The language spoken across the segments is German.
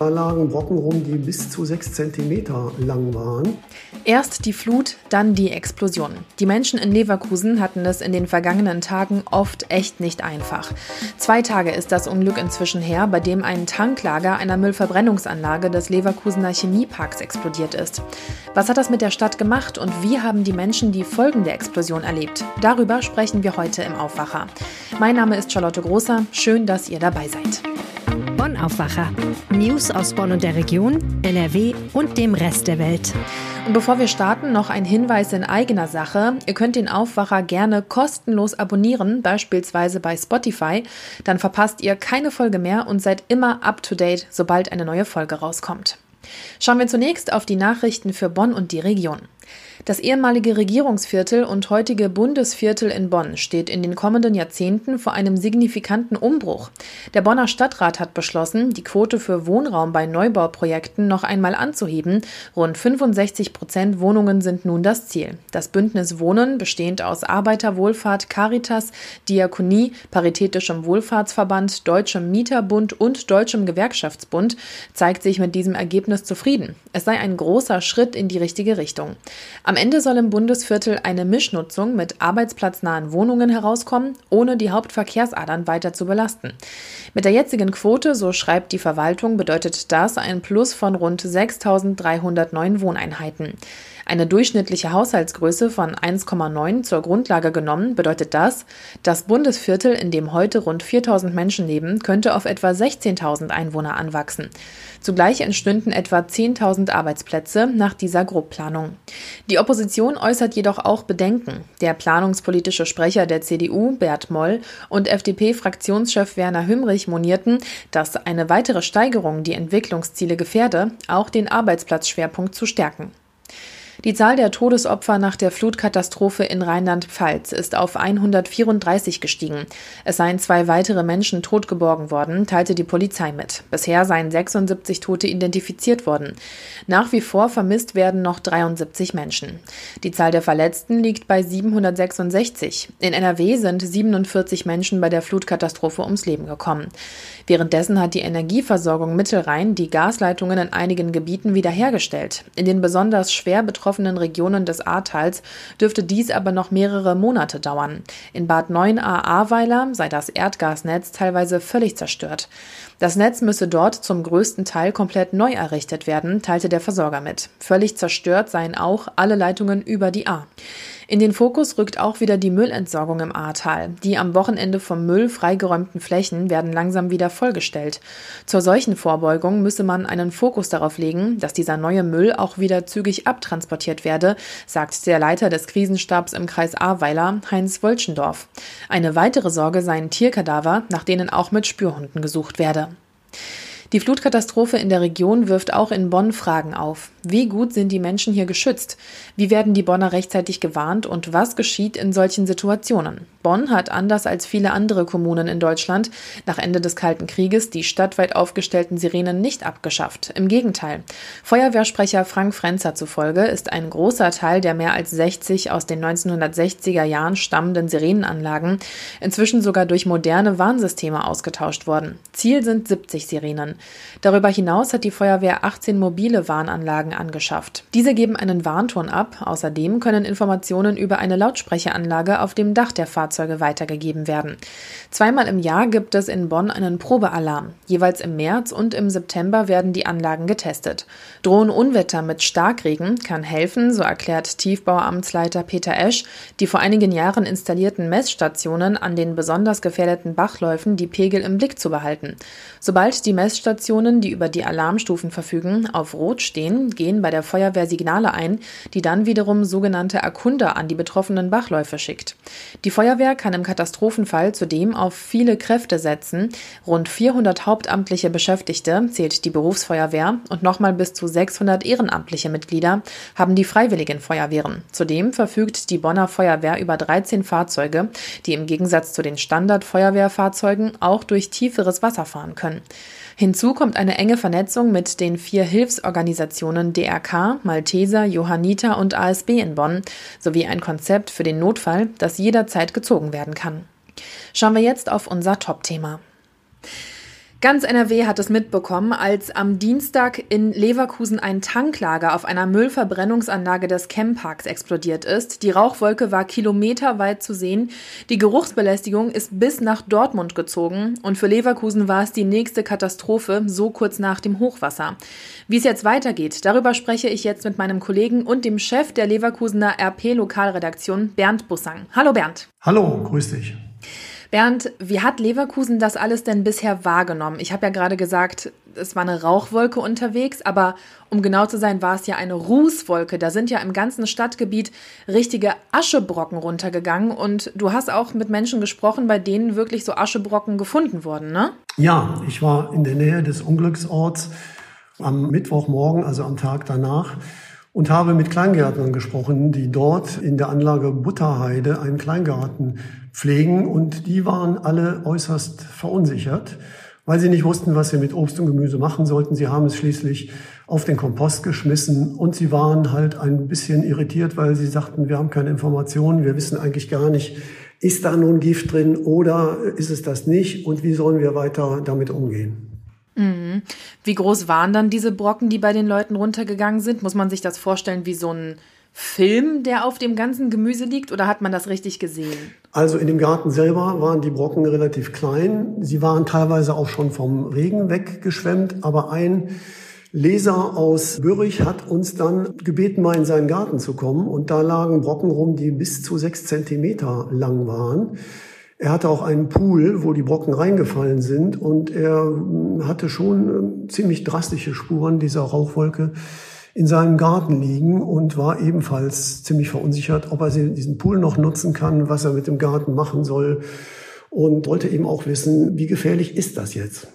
Da lagen Brocken rum, die bis zu sechs Zentimeter lang waren. Erst die Flut, dann die Explosion. Die Menschen in Leverkusen hatten es in den vergangenen Tagen oft echt nicht einfach. Zwei Tage ist das Unglück inzwischen her, bei dem ein Tanklager einer Müllverbrennungsanlage des Leverkusener Chemieparks explodiert ist. Was hat das mit der Stadt gemacht und wie haben die Menschen die Folgen der Explosion erlebt? Darüber sprechen wir heute im Aufwacher. Mein Name ist Charlotte Großer. Schön, dass ihr dabei seid. Bonn Aufwacher. News aus Bonn und der Region, NRW und dem Rest der Welt. Und bevor wir starten, noch ein Hinweis in eigener Sache. Ihr könnt den Aufwacher gerne kostenlos abonnieren, beispielsweise bei Spotify. Dann verpasst ihr keine Folge mehr und seid immer up to date, sobald eine neue Folge rauskommt. Schauen wir zunächst auf die Nachrichten für Bonn und die Region. Das ehemalige Regierungsviertel und heutige Bundesviertel in Bonn steht in den kommenden Jahrzehnten vor einem signifikanten Umbruch. Der Bonner Stadtrat hat beschlossen, die Quote für Wohnraum bei Neubauprojekten noch einmal anzuheben. Rund 65 Prozent Wohnungen sind nun das Ziel. Das Bündnis Wohnen, bestehend aus Arbeiterwohlfahrt, Caritas, Diakonie, Paritätischem Wohlfahrtsverband, Deutschem Mieterbund und Deutschem Gewerkschaftsbund, zeigt sich mit diesem Ergebnis zufrieden. Es sei ein großer Schritt in die richtige Richtung. Am Ende soll im Bundesviertel eine Mischnutzung mit arbeitsplatznahen Wohnungen herauskommen, ohne die Hauptverkehrsadern weiter zu belasten. Mit der jetzigen Quote, so schreibt die Verwaltung, bedeutet das ein Plus von rund 6.300 neuen Wohneinheiten. Eine durchschnittliche Haushaltsgröße von 1,9 zur Grundlage genommen bedeutet das, das Bundesviertel, in dem heute rund 4000 Menschen leben, könnte auf etwa 16.000 Einwohner anwachsen. Zugleich entstünden etwa 10.000 Arbeitsplätze nach dieser Grobplanung. Die Opposition äußert jedoch auch Bedenken. Der planungspolitische Sprecher der CDU, Bert Moll, und FDP-Fraktionschef Werner Hümmrich monierten, dass eine weitere Steigerung die Entwicklungsziele gefährde, auch den Arbeitsplatzschwerpunkt zu stärken. Die Zahl der Todesopfer nach der Flutkatastrophe in Rheinland-Pfalz ist auf 134 gestiegen. Es seien zwei weitere Menschen totgeborgen worden, teilte die Polizei mit. Bisher seien 76 Tote identifiziert worden. Nach wie vor vermisst werden noch 73 Menschen. Die Zahl der Verletzten liegt bei 766. In NRW sind 47 Menschen bei der Flutkatastrophe ums Leben gekommen. Währenddessen hat die Energieversorgung Mittelrhein die Gasleitungen in einigen Gebieten wiederhergestellt. In den besonders schwer betroffenen betroffenen Regionen des Ahrtals dürfte dies aber noch mehrere Monate dauern. In Bad 9a-Ahrweiler sei das Erdgasnetz teilweise völlig zerstört. Das Netz müsse dort zum größten Teil komplett neu errichtet werden, teilte der Versorger mit. Völlig zerstört seien auch alle Leitungen über die A. In den Fokus rückt auch wieder die Müllentsorgung im Ahrtal. Die am Wochenende vom Müll freigeräumten Flächen werden langsam wieder vollgestellt. Zur solchen Vorbeugung müsse man einen Fokus darauf legen, dass dieser neue Müll auch wieder zügig abtransportiert werde, sagt der Leiter des Krisenstabs im Kreis Ahrweiler, Heinz Wolschendorf. Eine weitere Sorge seien Tierkadaver, nach denen auch mit Spürhunden gesucht werde. Die Flutkatastrophe in der Region wirft auch in Bonn Fragen auf. Wie gut sind die Menschen hier geschützt? Wie werden die Bonner rechtzeitig gewarnt und was geschieht in solchen Situationen? Bonn hat anders als viele andere Kommunen in Deutschland nach Ende des Kalten Krieges die stadtweit aufgestellten Sirenen nicht abgeschafft. Im Gegenteil. Feuerwehrsprecher Frank Frenzer zufolge ist ein großer Teil der mehr als 60 aus den 1960er Jahren stammenden Sirenenanlagen inzwischen sogar durch moderne Warnsysteme ausgetauscht worden. Ziel sind 70 Sirenen. Darüber hinaus hat die Feuerwehr 18 mobile Warnanlagen angeschafft. Diese geben einen Warnton ab. Außerdem können Informationen über eine Lautsprecheranlage auf dem Dach der Fahrzeuge weitergegeben werden. Zweimal im Jahr gibt es in Bonn einen Probealarm. Jeweils im März und im September werden die Anlagen getestet. Drohen Unwetter mit Starkregen kann helfen, so erklärt Tiefbauamtsleiter Peter Esch, die vor einigen Jahren installierten Messstationen an den besonders gefährdeten Bachläufen die Pegel im Blick zu behalten. Sobald die Messstationen, die über die Alarmstufen verfügen, auf Rot stehen, gehen bei der Feuerwehr Signale ein, die dann wiederum sogenannte Erkunder an die betroffenen Bachläufe schickt. Die Feuerwehr kann im Katastrophenfall zudem auf viele Kräfte setzen. Rund 400 hauptamtliche Beschäftigte zählt die Berufsfeuerwehr und nochmal bis zu 600 ehrenamtliche Mitglieder haben die Freiwilligen Feuerwehren. Zudem verfügt die Bonner Feuerwehr über 13 Fahrzeuge, die im Gegensatz zu den Standardfeuerwehrfahrzeugen auch durch tieferes Wasser fahren können. Hinzu kommt eine enge Vernetzung mit den vier Hilfsorganisationen DRK, Malteser, Johanniter und ASB in Bonn sowie ein Konzept für den Notfall, das jederzeit gezogen werden kann. Schauen wir jetzt auf unser Top-Thema. Ganz NRW hat es mitbekommen, als am Dienstag in Leverkusen ein Tanklager auf einer Müllverbrennungsanlage des Chemparks explodiert ist. Die Rauchwolke war kilometerweit zu sehen. Die Geruchsbelästigung ist bis nach Dortmund gezogen und für Leverkusen war es die nächste Katastrophe, so kurz nach dem Hochwasser. Wie es jetzt weitergeht, darüber spreche ich jetzt mit meinem Kollegen und dem Chef der Leverkusener RP-Lokalredaktion, Bernd Bussang. Hallo Bernd. Hallo, grüß dich. Bernd, wie hat Leverkusen das alles denn bisher wahrgenommen? Ich habe ja gerade gesagt, es war eine Rauchwolke unterwegs, aber um genau zu sein, war es ja eine Rußwolke. Da sind ja im ganzen Stadtgebiet richtige Aschebrocken runtergegangen und du hast auch mit Menschen gesprochen, bei denen wirklich so Aschebrocken gefunden wurden, ne? Ja, ich war in der Nähe des Unglücksorts am Mittwochmorgen, also am Tag danach und habe mit Kleingärtnern gesprochen, die dort in der Anlage Butterheide einen Kleingarten pflegen und die waren alle äußerst verunsichert, weil sie nicht wussten, was sie mit Obst und Gemüse machen sollten. Sie haben es schließlich auf den Kompost geschmissen und sie waren halt ein bisschen irritiert, weil sie sagten, wir haben keine Informationen, wir wissen eigentlich gar nicht, ist da nun Gift drin oder ist es das nicht und wie sollen wir weiter damit umgehen? Mhm. Wie groß waren dann diese Brocken, die bei den Leuten runtergegangen sind? Muss man sich das vorstellen wie so ein Film, der auf dem ganzen Gemüse liegt, oder hat man das richtig gesehen? Also in dem Garten selber waren die Brocken relativ klein. Sie waren teilweise auch schon vom Regen weggeschwemmt, aber ein Leser aus Bürich hat uns dann gebeten, mal in seinen Garten zu kommen. Und da lagen Brocken rum, die bis zu sechs Zentimeter lang waren. Er hatte auch einen Pool, wo die Brocken reingefallen sind und er hm, hatte schon hm, ziemlich drastische Spuren dieser Rauchwolke in seinem Garten liegen und war ebenfalls ziemlich verunsichert, ob er diesen Pool noch nutzen kann, was er mit dem Garten machen soll und wollte eben auch wissen, wie gefährlich ist das jetzt?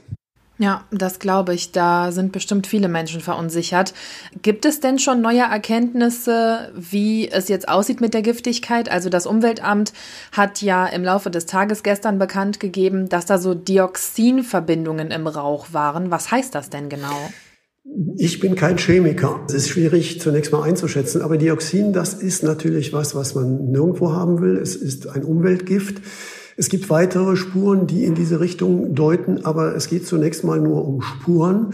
Ja, das glaube ich. Da sind bestimmt viele Menschen verunsichert. Gibt es denn schon neue Erkenntnisse, wie es jetzt aussieht mit der Giftigkeit? Also das Umweltamt hat ja im Laufe des Tages gestern bekannt gegeben, dass da so Dioxinverbindungen im Rauch waren. Was heißt das denn genau? Ich bin kein Chemiker. Es ist schwierig zunächst mal einzuschätzen, aber Dioxin, das ist natürlich was, was man nirgendwo haben will. Es ist ein Umweltgift. Es gibt weitere Spuren, die in diese Richtung deuten, aber es geht zunächst mal nur um Spuren.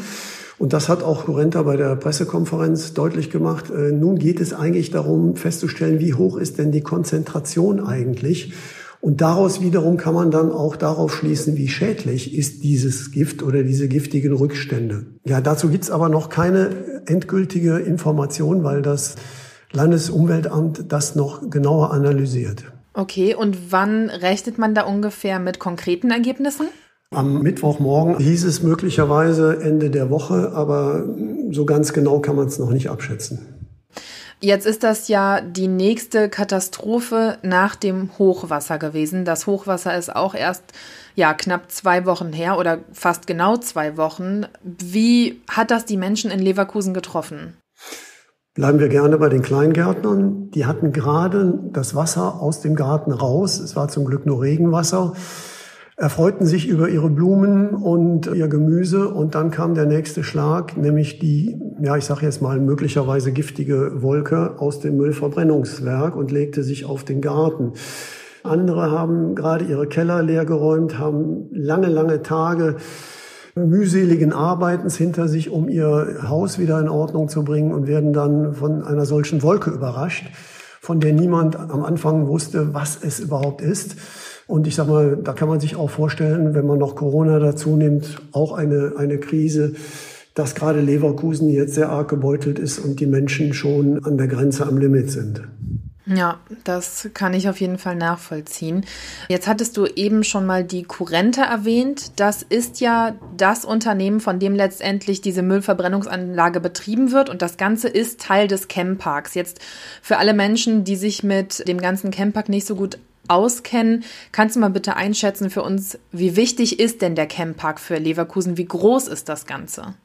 Und das hat auch Horenta bei der Pressekonferenz deutlich gemacht. Äh, nun geht es eigentlich darum, festzustellen, wie hoch ist denn die Konzentration eigentlich. Und daraus wiederum kann man dann auch darauf schließen, wie schädlich ist dieses Gift oder diese giftigen Rückstände. Ja, dazu gibt's aber noch keine endgültige Information, weil das Landesumweltamt das noch genauer analysiert. Okay, und wann rechnet man da ungefähr mit konkreten Ergebnissen? Am Mittwochmorgen hieß es möglicherweise Ende der Woche, aber so ganz genau kann man es noch nicht abschätzen. Jetzt ist das ja die nächste Katastrophe nach dem Hochwasser gewesen. Das Hochwasser ist auch erst ja knapp zwei Wochen her oder fast genau zwei Wochen. Wie hat das die Menschen in Leverkusen getroffen? Bleiben wir gerne bei den Kleingärtnern. Die hatten gerade das Wasser aus dem Garten raus. Es war zum Glück nur Regenwasser. Erfreuten sich über ihre Blumen und ihr Gemüse und dann kam der nächste Schlag, nämlich die, ja, ich sage jetzt mal möglicherweise giftige Wolke aus dem Müllverbrennungswerk und legte sich auf den Garten. Andere haben gerade ihre Keller leergeräumt, haben lange, lange Tage mühseligen Arbeitens hinter sich, um ihr Haus wieder in Ordnung zu bringen und werden dann von einer solchen Wolke überrascht, von der niemand am Anfang wusste, was es überhaupt ist. Und ich sag mal, da kann man sich auch vorstellen, wenn man noch Corona dazu nimmt, auch eine, eine Krise, dass gerade Leverkusen jetzt sehr arg gebeutelt ist und die Menschen schon an der Grenze am Limit sind. Ja, das kann ich auf jeden Fall nachvollziehen. Jetzt hattest du eben schon mal die Kurrente erwähnt. Das ist ja das Unternehmen, von dem letztendlich diese Müllverbrennungsanlage betrieben wird und das Ganze ist Teil des Campparks. Jetzt für alle Menschen, die sich mit dem ganzen Camppark nicht so gut auskennen, kannst du mal bitte einschätzen für uns, wie wichtig ist denn der Camppark für Leverkusen? Wie groß ist das Ganze?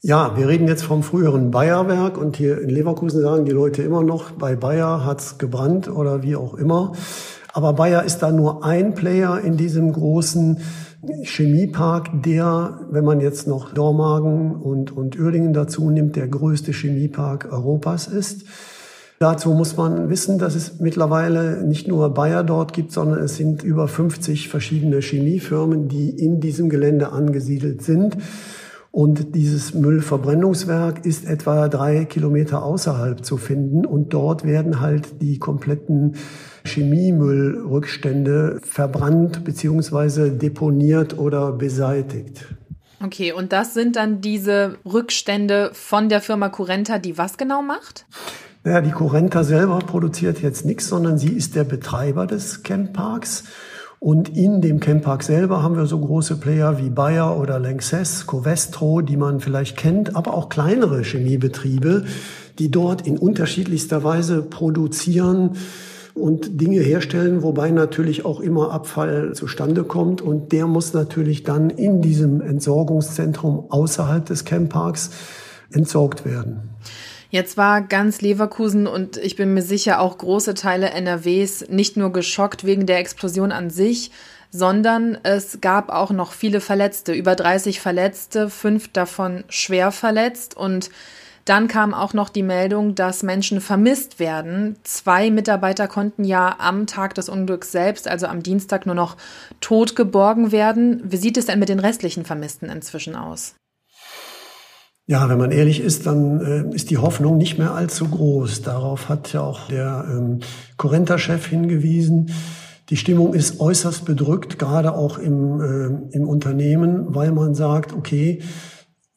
Ja, wir reden jetzt vom früheren Bayerwerk und hier in Leverkusen sagen die Leute immer noch, bei Bayer hat's gebrannt oder wie auch immer. Aber Bayer ist da nur ein Player in diesem großen Chemiepark, der, wenn man jetzt noch Dormagen und, und Uerdingen dazu nimmt, der größte Chemiepark Europas ist. Dazu muss man wissen, dass es mittlerweile nicht nur Bayer dort gibt, sondern es sind über 50 verschiedene Chemiefirmen, die in diesem Gelände angesiedelt sind. Und dieses Müllverbrennungswerk ist etwa drei Kilometer außerhalb zu finden. Und dort werden halt die kompletten Chemiemüllrückstände verbrannt beziehungsweise deponiert oder beseitigt. Okay, und das sind dann diese Rückstände von der Firma Curenta, die was genau macht? Naja, die Curenta selber produziert jetzt nichts, sondern sie ist der Betreiber des Campparks. Und in dem Camppark selber haben wir so große Player wie Bayer oder Lanxess, Covestro, die man vielleicht kennt, aber auch kleinere Chemiebetriebe, die dort in unterschiedlichster Weise produzieren und Dinge herstellen, wobei natürlich auch immer Abfall zustande kommt. Und der muss natürlich dann in diesem Entsorgungszentrum außerhalb des Campparks entsorgt werden. Jetzt war ganz Leverkusen und ich bin mir sicher auch große Teile NRWs nicht nur geschockt wegen der Explosion an sich, sondern es gab auch noch viele Verletzte, über 30 Verletzte, fünf davon schwer verletzt und dann kam auch noch die Meldung, dass Menschen vermisst werden. Zwei Mitarbeiter konnten ja am Tag des Unglücks selbst, also am Dienstag, nur noch tot geborgen werden. Wie sieht es denn mit den restlichen Vermissten inzwischen aus? Ja, wenn man ehrlich ist, dann äh, ist die Hoffnung nicht mehr allzu groß. Darauf hat ja auch der ähm, Corenta-Chef hingewiesen. Die Stimmung ist äußerst bedrückt, gerade auch im, äh, im Unternehmen, weil man sagt, okay,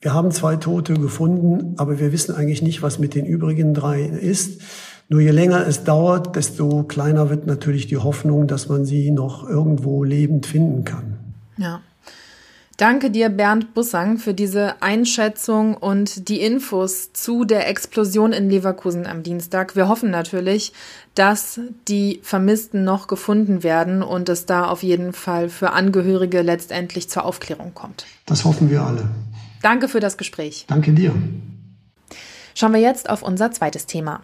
wir haben zwei Tote gefunden, aber wir wissen eigentlich nicht, was mit den übrigen drei ist. Nur je länger es dauert, desto kleiner wird natürlich die Hoffnung, dass man sie noch irgendwo lebend finden kann. Ja. Danke dir, Bernd Bussang, für diese Einschätzung und die Infos zu der Explosion in Leverkusen am Dienstag. Wir hoffen natürlich, dass die Vermissten noch gefunden werden und es da auf jeden Fall für Angehörige letztendlich zur Aufklärung kommt. Das hoffen wir alle. Danke für das Gespräch. Danke dir. Schauen wir jetzt auf unser zweites Thema.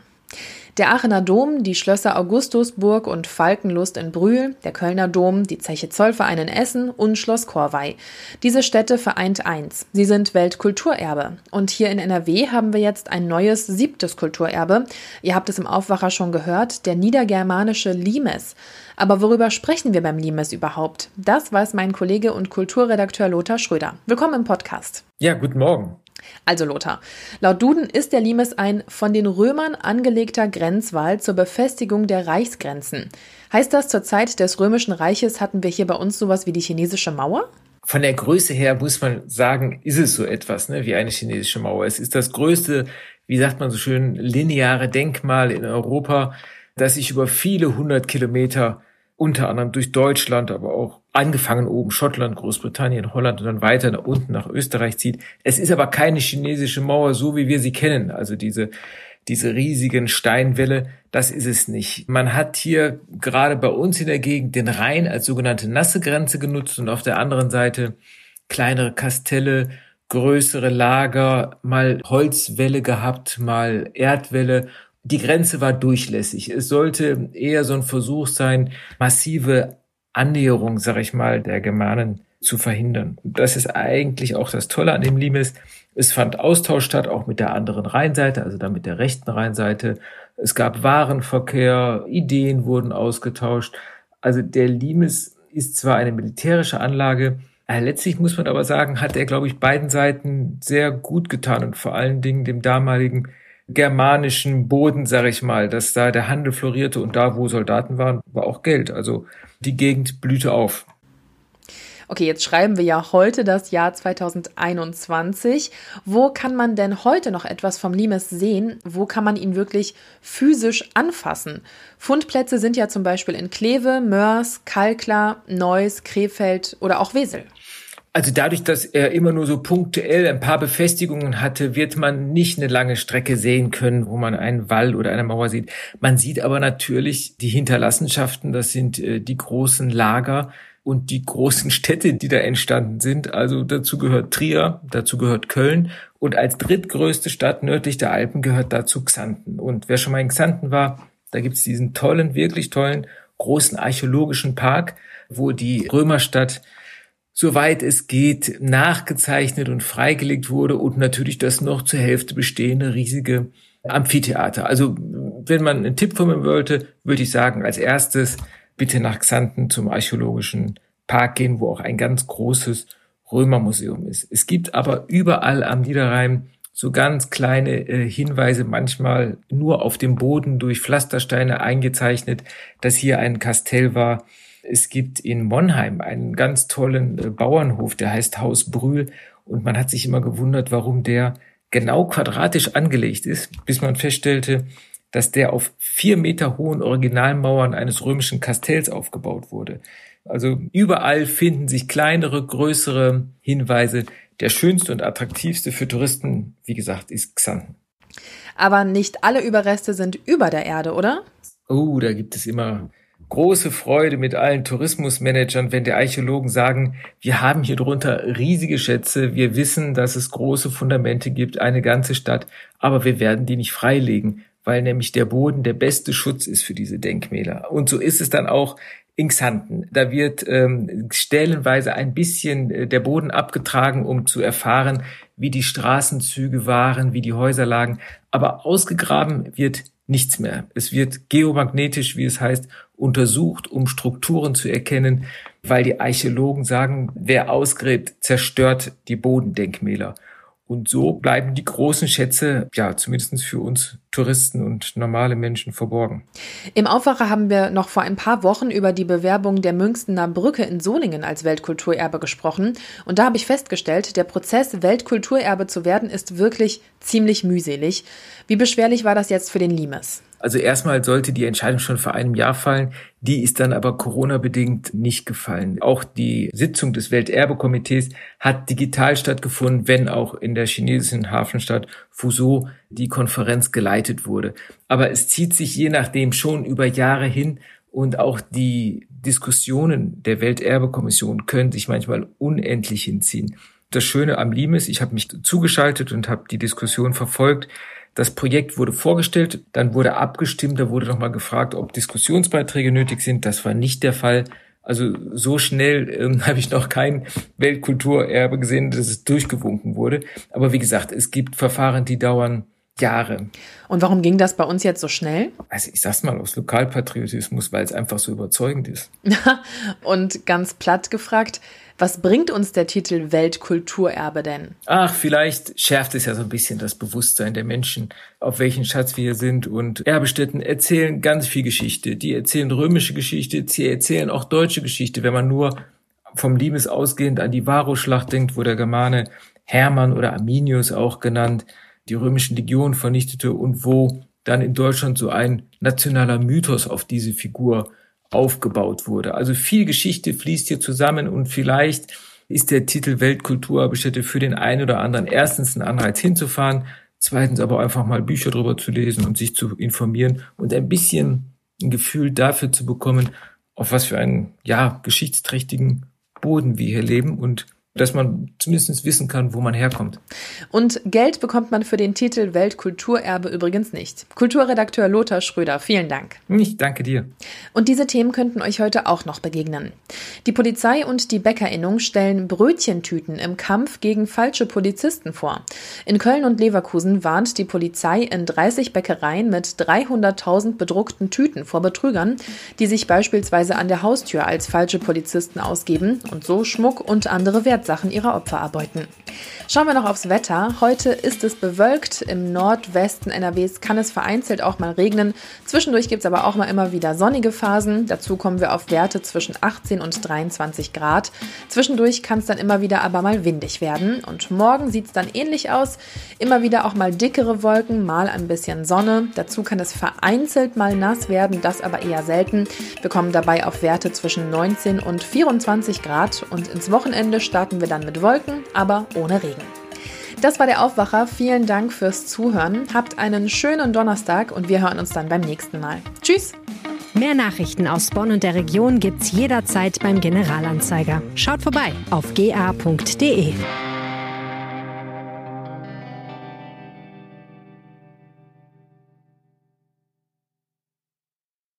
Der Aachener Dom, die Schlösser Augustusburg und Falkenlust in Brühl, der Kölner Dom, die Zeche Zollverein in Essen und Schloss Korvey. Diese Städte vereint eins. Sie sind Weltkulturerbe. Und hier in NRW haben wir jetzt ein neues siebtes Kulturerbe. Ihr habt es im Aufwacher schon gehört, der niedergermanische Limes. Aber worüber sprechen wir beim Limes überhaupt? Das weiß mein Kollege und Kulturredakteur Lothar Schröder. Willkommen im Podcast. Ja, guten Morgen. Also Lothar, laut Duden ist der Limes ein von den Römern angelegter Grenzwall zur Befestigung der Reichsgrenzen. Heißt das, zur Zeit des Römischen Reiches hatten wir hier bei uns sowas wie die chinesische Mauer? Von der Größe her muss man sagen, ist es so etwas ne, wie eine chinesische Mauer. Es ist das größte, wie sagt man so schön, lineare Denkmal in Europa, das sich über viele hundert Kilometer unter anderem durch Deutschland, aber auch angefangen oben Schottland, Großbritannien, Holland und dann weiter nach unten nach Österreich zieht. Es ist aber keine chinesische Mauer, so wie wir sie kennen. Also diese, diese riesigen Steinwälle, das ist es nicht. Man hat hier gerade bei uns in der Gegend den Rhein als sogenannte nasse Grenze genutzt und auf der anderen Seite kleinere Kastelle, größere Lager, mal Holzwälle gehabt, mal Erdwälle die Grenze war durchlässig. Es sollte eher so ein Versuch sein, massive Annäherung, sag ich mal, der Germanen zu verhindern. Das ist eigentlich auch das Tolle an dem Limes. Es fand Austausch statt, auch mit der anderen Rheinseite, also dann mit der rechten Rheinseite. Es gab Warenverkehr, Ideen wurden ausgetauscht. Also der Limes ist zwar eine militärische Anlage, äh, letztlich muss man aber sagen, hat er, glaube ich, beiden Seiten sehr gut getan und vor allen Dingen dem damaligen germanischen Boden, sag ich mal, dass da der Handel florierte und da, wo Soldaten waren, war auch Geld. Also die Gegend blühte auf. Okay, jetzt schreiben wir ja heute das Jahr 2021. Wo kann man denn heute noch etwas vom Limes sehen? Wo kann man ihn wirklich physisch anfassen? Fundplätze sind ja zum Beispiel in Kleve, Mörs, Kalklar, Neuss, Krefeld oder auch Wesel. Also dadurch, dass er immer nur so punktuell ein paar Befestigungen hatte, wird man nicht eine lange Strecke sehen können, wo man einen Wall oder eine Mauer sieht. Man sieht aber natürlich die Hinterlassenschaften, das sind äh, die großen Lager und die großen Städte, die da entstanden sind. Also dazu gehört Trier, dazu gehört Köln und als drittgrößte Stadt nördlich der Alpen gehört dazu Xanten. Und wer schon mal in Xanten war, da gibt's diesen tollen, wirklich tollen, großen archäologischen Park, wo die Römerstadt soweit es geht, nachgezeichnet und freigelegt wurde und natürlich das noch zur Hälfte bestehende riesige Amphitheater. Also wenn man einen Tipp von mir wollte, würde ich sagen, als erstes bitte nach Xanten zum archäologischen Park gehen, wo auch ein ganz großes Römermuseum ist. Es gibt aber überall am Niederrhein so ganz kleine äh, Hinweise, manchmal nur auf dem Boden durch Pflastersteine eingezeichnet, dass hier ein Kastell war. Es gibt in Monheim einen ganz tollen äh, Bauernhof, der heißt Haus Brühl. Und man hat sich immer gewundert, warum der genau quadratisch angelegt ist, bis man feststellte, dass der auf vier Meter hohen Originalmauern eines römischen Kastells aufgebaut wurde. Also überall finden sich kleinere, größere Hinweise. Der schönste und attraktivste für Touristen, wie gesagt, ist Xanten. Aber nicht alle Überreste sind über der Erde, oder? Oh, da gibt es immer große Freude mit allen Tourismusmanagern, wenn die Archäologen sagen, wir haben hier drunter riesige Schätze, wir wissen, dass es große Fundamente gibt, eine ganze Stadt, aber wir werden die nicht freilegen, weil nämlich der Boden der beste Schutz ist für diese Denkmäler. Und so ist es dann auch in Xanten. Da wird ähm, stellenweise ein bisschen äh, der Boden abgetragen, um zu erfahren, wie die Straßenzüge waren, wie die Häuser lagen. Aber ausgegraben wird nichts mehr. Es wird geomagnetisch, wie es heißt, untersucht, um Strukturen zu erkennen, weil die Archäologen sagen, wer ausgräbt, zerstört die Bodendenkmäler. Und so bleiben die großen Schätze, ja, zumindest für uns Touristen und normale Menschen verborgen. Im Aufwacher haben wir noch vor ein paar Wochen über die Bewerbung der Münchner Brücke in Solingen als Weltkulturerbe gesprochen. Und da habe ich festgestellt, der Prozess, Weltkulturerbe zu werden, ist wirklich ziemlich mühselig. Wie beschwerlich war das jetzt für den Limes? Also erstmal sollte die Entscheidung schon vor einem Jahr fallen. Die ist dann aber Corona-bedingt nicht gefallen. Auch die Sitzung des Welterbekomitees hat digital stattgefunden, wenn auch in der chinesischen Hafenstadt Fuzhou die Konferenz geleitet wurde. Aber es zieht sich je nachdem schon über Jahre hin und auch die Diskussionen der Welterbekommission können sich manchmal unendlich hinziehen. Das Schöne am Limes, ich habe mich zugeschaltet und habe die Diskussion verfolgt. Das Projekt wurde vorgestellt, dann wurde abgestimmt, da wurde nochmal gefragt, ob Diskussionsbeiträge nötig sind. Das war nicht der Fall. Also so schnell ähm, habe ich noch kein Weltkulturerbe gesehen, dass es durchgewunken wurde. Aber wie gesagt, es gibt Verfahren, die dauern Jahre. Und warum ging das bei uns jetzt so schnell? Also ich sag's mal aus Lokalpatriotismus, weil es einfach so überzeugend ist. Und ganz platt gefragt, was bringt uns der Titel Weltkulturerbe denn? Ach, vielleicht schärft es ja so ein bisschen das Bewusstsein der Menschen, auf welchen Schatz wir hier sind. Und Erbestätten erzählen ganz viel Geschichte. Die erzählen römische Geschichte, sie erzählen auch deutsche Geschichte. Wenn man nur vom Liebes ausgehend an die Varusschlacht denkt, wo der Germane Hermann oder Arminius auch genannt die römischen Legionen vernichtete und wo dann in Deutschland so ein nationaler Mythos auf diese Figur aufgebaut wurde. Also viel Geschichte fließt hier zusammen und vielleicht ist der Titel Weltkulturerbestätte für den einen oder anderen erstens ein Anreiz hinzufahren, zweitens aber einfach mal Bücher drüber zu lesen und sich zu informieren und ein bisschen ein Gefühl dafür zu bekommen, auf was für einen, ja, geschichtsträchtigen Boden wir hier leben und dass man zumindest wissen kann, wo man herkommt. Und Geld bekommt man für den Titel Weltkulturerbe übrigens nicht. Kulturredakteur Lothar Schröder, vielen Dank. Ich danke dir. Und diese Themen könnten euch heute auch noch begegnen. Die Polizei und die Bäckerinnung stellen Brötchentüten im Kampf gegen falsche Polizisten vor. In Köln und Leverkusen warnt die Polizei in 30 Bäckereien mit 300.000 bedruckten Tüten vor Betrügern, die sich beispielsweise an der Haustür als falsche Polizisten ausgeben und so Schmuck und andere Werte Wertsachen ihrer Opfer erbeuten. Schauen wir noch aufs Wetter. Heute ist es bewölkt. Im Nordwesten NRWs kann es vereinzelt auch mal regnen. Zwischendurch gibt es aber auch mal immer wieder sonnige Phasen. Dazu kommen wir auf Werte zwischen 18 und 23 Grad. Zwischendurch kann es dann immer wieder aber mal windig werden. Und morgen sieht es dann ähnlich aus. Immer wieder auch mal dickere Wolken, mal ein bisschen Sonne. Dazu kann es vereinzelt mal nass werden, das aber eher selten. Wir kommen dabei auf Werte zwischen 19 und 24 Grad. Und ins Wochenende starten starten wir dann mit Wolken, aber ohne Regen. Das war der Aufwacher. Vielen Dank fürs Zuhören. Habt einen schönen Donnerstag und wir hören uns dann beim nächsten Mal. Tschüss! Mehr Nachrichten aus Bonn und der Region gibt's jederzeit beim Generalanzeiger. Schaut vorbei auf ga.de.